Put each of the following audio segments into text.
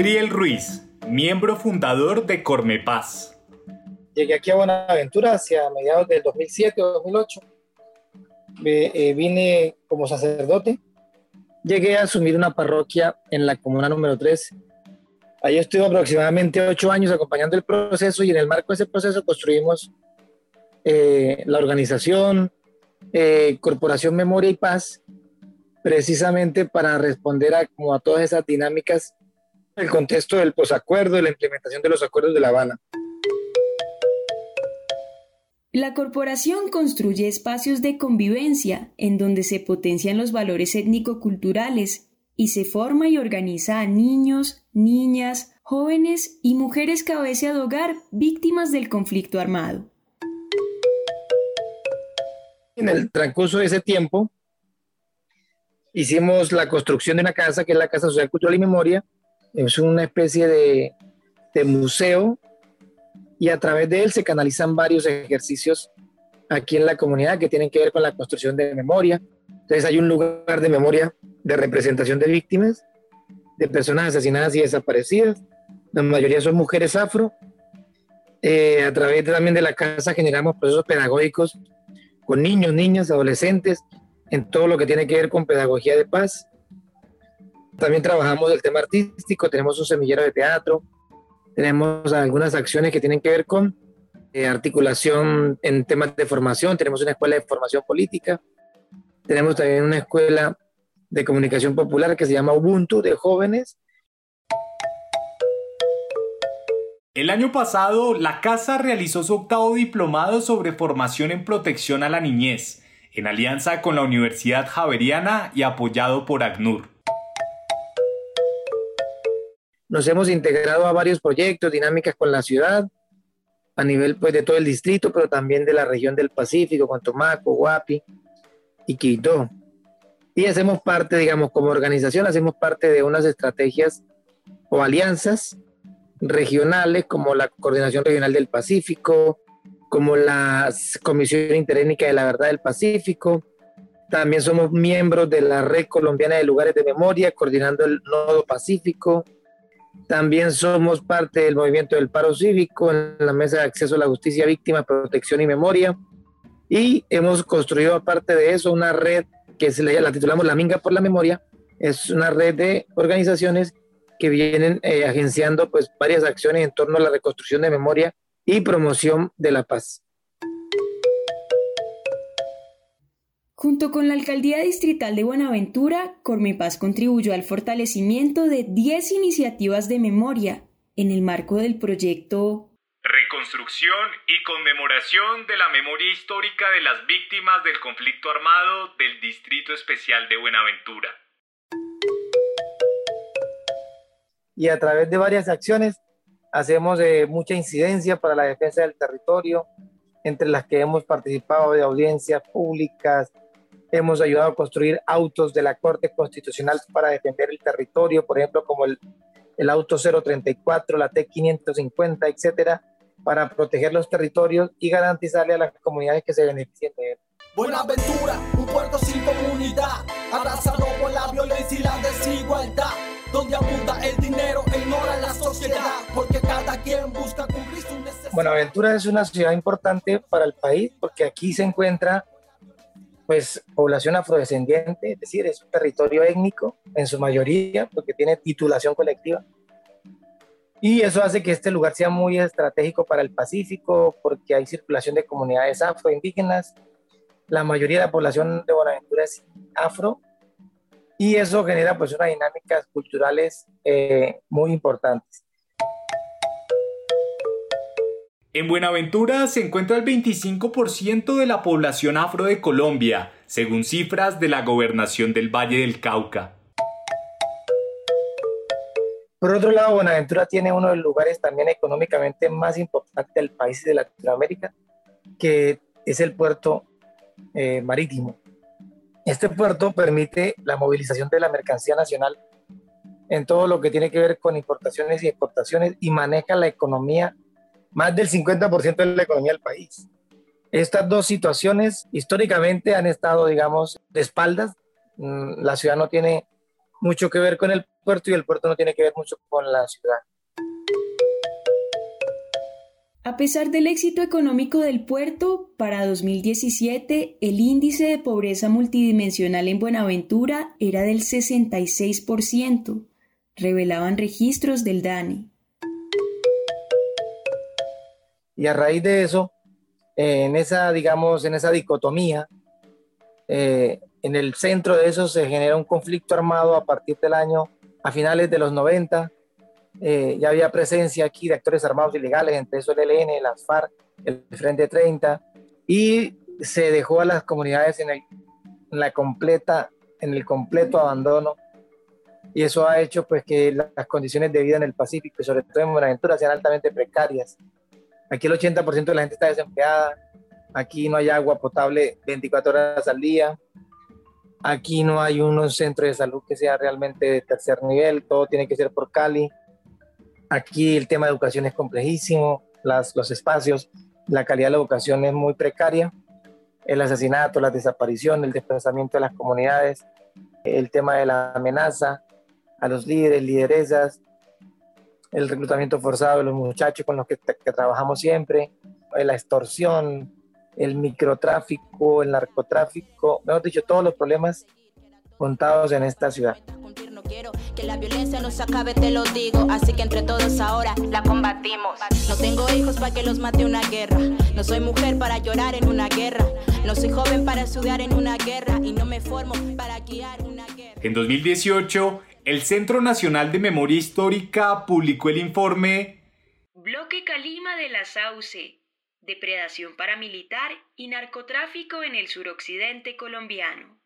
Adriel Ruiz, miembro fundador de Cormepaz. Llegué aquí a Buenaventura hacia mediados del 2007 o 2008. Eh, vine como sacerdote. Llegué a asumir una parroquia en la comuna número 3. Ahí estuve aproximadamente ocho años acompañando el proceso y en el marco de ese proceso construimos eh, la organización eh, Corporación Memoria y Paz, precisamente para responder a todas esas dinámicas el contexto del posacuerdo y la implementación de los acuerdos de La Habana. La corporación construye espacios de convivencia en donde se potencian los valores étnico-culturales y se forma y organiza a niños, niñas, jóvenes y mujeres cabeza de hogar víctimas del conflicto armado. En el transcurso de ese tiempo, hicimos la construcción de una casa, que es la Casa Social Cultural y Memoria, es una especie de, museo y a través de él se canalizan varios ejercicios aquí en la comunidad que tienen que ver con la construcción de memoria. Entonces hay un lugar de memoria de representación de víctimas, de personas asesinadas y desaparecidas. La mayoría son mujeres afro. Eh, a través también de la casa generamos procesos pedagógicos con niños, niñas, adolescentes, en todo lo que tiene que ver con pedagogía de paz. También trabajamos el tema artístico, tenemos un semillero de teatro, tenemos algunas acciones que tienen que ver con eh, articulación en temas de formación, tenemos una escuela de formación política, tenemos también una escuela de comunicación popular que se llama Ubuntu de jóvenes. El año pasado, la Casa realizó su octavo diplomado sobre formación en protección a la niñez, en alianza con la Universidad Javeriana y apoyado por ACNUR. Nos hemos integrado a varios proyectos, dinámicas con la ciudad, a nivel pues, de todo el distrito, pero también de la región del Pacífico, con Tomaco, Guapi y Quito. Y hacemos parte, digamos, como organización, hacemos parte de unas estrategias o alianzas regionales, como la Coordinación Regional del Pacífico, como la Comisión Interétnica de la Verdad del Pacífico. También somos miembros de la Red Colombiana de Lugares de Memoria, coordinando el Nodo Pacífico. También somos parte del movimiento del paro cívico en la Mesa de Acceso a la Justicia, Víctima, Protección y Memoria. Y hemos construido, aparte de eso, una red que se la, titulamos La Minga por la Memoria. Es una red de organizaciones que vienen eh, agenciando pues, varias acciones en torno a la reconstrucción de memoria y promoción de la paz. Junto con la Alcaldía Distrital de Buenaventura, Cormepaz contribuyó al fortalecimiento de 10 iniciativas de memoria en el marco del proyecto Reconstrucción y conmemoración de la memoria histórica de las víctimas del conflicto armado del Distrito Especial de Buenaventura. Y a través de varias acciones hacemos eh, mucha incidencia para la defensa del territorio, entre las que hemos participado de audiencias públicas, hemos ayudado a construir autos de la Corte Constitucional para defender el territorio, por ejemplo, como el, el auto 034, la T550, etcétera, para proteger los territorios y garantizarle a las comunidades que se beneficien de él. Buenaventura, un puerto sin comunidad, abrazado por la violencia y la desigualdad, donde abunda el dinero e ignora la sociedad, porque cada quien busca cumplir su necesidad. Buenaventura es una ciudad importante para el país porque aquí se encuentra pues población afrodescendiente, es decir, es un territorio étnico en su mayoría, porque tiene titulación colectiva. Y eso hace que este lugar sea muy estratégico para el Pacífico, porque hay circulación de comunidades afroindígenas. La mayoría de la población de Buenaventura es afro, y eso genera pues unas dinámicas culturales eh, muy importantes. En Buenaventura se encuentra el 25% de la población afro de Colombia, según cifras de la gobernación del Valle del Cauca. Por otro lado, Buenaventura tiene uno de los lugares también económicamente más importantes del país de Latinoamérica, que es el puerto eh, marítimo. Este puerto permite la movilización de la mercancía nacional en todo lo que tiene que ver con importaciones y exportaciones y maneja la economía, más del 50% de la economía del país. Estas dos situaciones históricamente han estado, digamos, de espaldas. Mm, la ciudad no tiene mucho que ver con el puerto y el puerto no tiene que ver mucho con la ciudad. A pesar del éxito económico del puerto, para 2017 el índice de pobreza multidimensional en Buenaventura era del 66%, revelaban registros del DANI. Y a raíz de eso, en esa, digamos, en esa dicotomía, eh, en el centro de eso se genera un conflicto armado a partir del año, a finales de los 90. Eh, ya había presencia aquí de actores armados ilegales, entre eso el ELN, las FARC, el Frente 30, y se dejó a las comunidades en, el, la completa, en el completo abandono. Y eso ha hecho pues que las condiciones de vida en el Pacífico y sobre todo en Buenaventura sean altamente precarias. Aquí el 80% de la gente está desempleada, aquí no hay agua potable 24 horas al día, Aquí no hay un centro de salud que sea realmente de tercer nivel, todo tiene que ser por Cali. Aquí el tema de educación es complejísimo, las, los espacios, la calidad de la educación es muy precaria, el asesinato, la desaparición, el desplazamiento de las comunidades, el tema de la amenaza a los líderes, lideresas, el reclutamiento forzado de los muchachos con los que, que trabajamos siempre, la extorsión, el microtráfico, el narcotráfico, mejor dicho, todos los problemas contados en esta ciudad. Que la violencia nos acabe, te lo digo, así que entre todos ahora la combatimos. No tengo hijos para que los mate una guerra, no soy mujer para llorar en una guerra, no soy joven para estudiar en una guerra y no me formo para guiar una guerra. En 2018, el Centro Nacional de Memoria Histórica publicó el informe Bloque Calima de la Sauce, depredación paramilitar y narcotráfico en el suroccidente colombiano.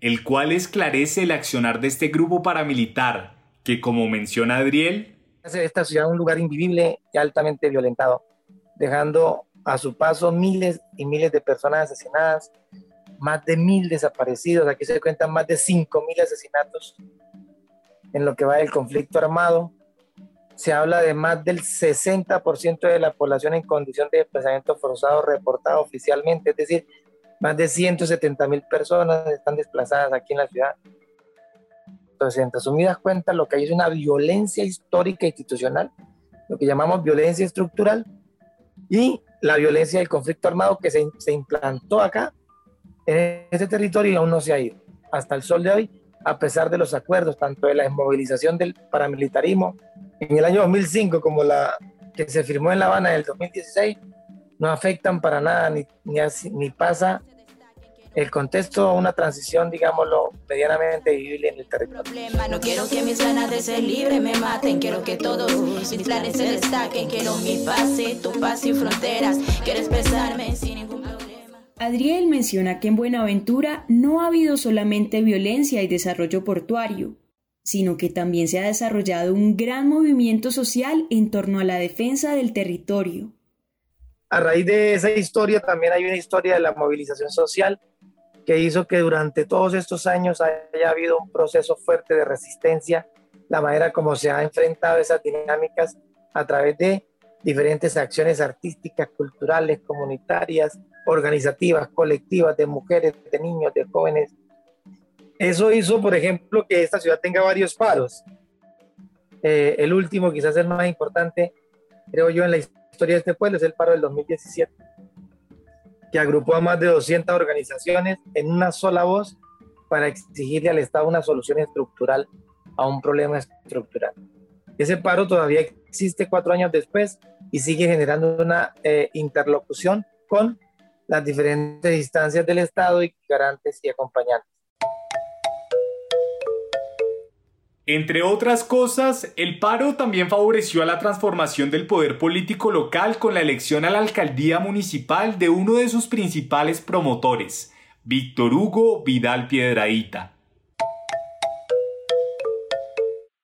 El cual esclarece el accionar de este grupo paramilitar, que como menciona Adriel, hace de esta ciudad un lugar invivible y altamente violentado, dejando a su paso miles y miles de personas asesinadas, más de mil desaparecidos, aquí se cuentan más de cinco mil asesinatos en lo que va del conflicto armado, se habla de más del 60% de la población en condición de desplazamiento forzado reportado oficialmente, es decir, más de 170 mil personas están desplazadas aquí en la ciudad. Entonces, en resumidas cuentas, lo que hay es una violencia histórica e institucional, lo que llamamos violencia estructural, y la violencia del conflicto armado que se, se implantó acá, en este territorio, y aún no se ha ido. Hasta el sol de hoy, a pesar de los acuerdos, tanto de la desmovilización del paramilitarismo en el año 2005 como la que se firmó en La Habana en el 2016 no afectan para nada ni, ni, ni pasa el contexto a una transición, digámoslo, medianamente vivible en el territorio. No quiero que mis ganas de ser libre me maten, quiero que todos mis planes se destaquen, quiero mi pase, tu paz sin fronteras, quiero expresarme sin. Adriel menciona que en Buenaventura no ha habido solamente violencia y desarrollo portuario, sino que también se ha desarrollado un gran movimiento social en torno a la defensa del territorio. A raíz de esa historia también hay una historia de la movilización social que hizo que durante todos estos años haya habido un proceso fuerte de resistencia, la manera como se ha enfrentado esas dinámicas a través de diferentes acciones artísticas, culturales, comunitarias, organizativas, colectivas, de mujeres, de niños, de jóvenes, eso hizo, por ejemplo, que esta ciudad tenga varios paros. Eh, el último, quizás el más importante, creo yo, en la historia de este pueblo es el paro del 2017, que agrupó a más de 200 organizaciones en una sola voz para exigirle al Estado una solución estructural a un problema estructural. Ese paro todavía existe cuatro años después y sigue generando una eh, interlocución con las diferentes instancias del Estado y garantes y acompañantes. Entre otras cosas, el paro también favoreció a la transformación del poder político local con la elección a la alcaldía municipal de uno de sus principales promotores, Víctor Hugo Vidal Piedraíta.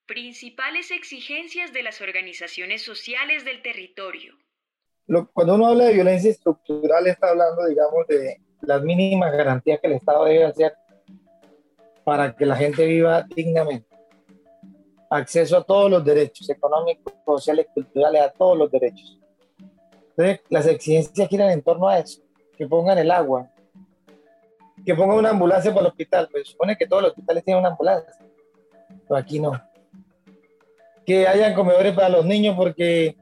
Principales exigencias de las organizaciones sociales del territorio. Cuando uno habla de violencia estructural está hablando, digamos, de las mínimas garantías que el Estado debe hacer para que la gente viva dignamente acceso a todos los derechos económicos, sociales, culturales, a todos los derechos. Entonces, las exigencias giran en torno a eso, que pongan el agua, que pongan una ambulancia para el hospital, pues supone que todos los hospitales tienen una ambulancia, pero aquí no. Que hayan comedores para los niños porque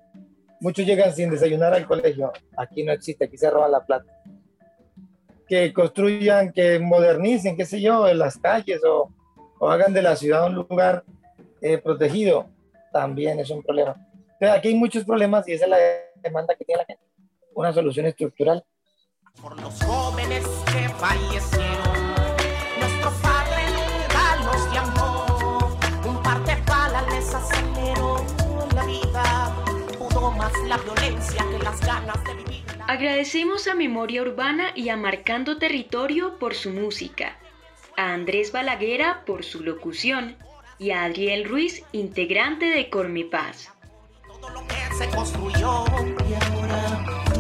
muchos llegan sin desayunar al colegio, aquí no existe, aquí se roba la plata. Que construyan, que modernicen, qué sé yo, en las calles o, o hagan de la ciudad un lugar eh, protegido, también es un problema. Pero aquí hay muchos problemas y esa es la demanda que tiene la gente, una solución estructural. Por los jóvenes que fallecieron, nuestro la violencia que las ganas de vivir. Agradecemos a Memoria Urbana y a Marcando Territorio por su música, a Andrés Balaguera por su locución y a Adriel Ruiz, integrante de Cormipaz. Todo lo que se construyó y ahora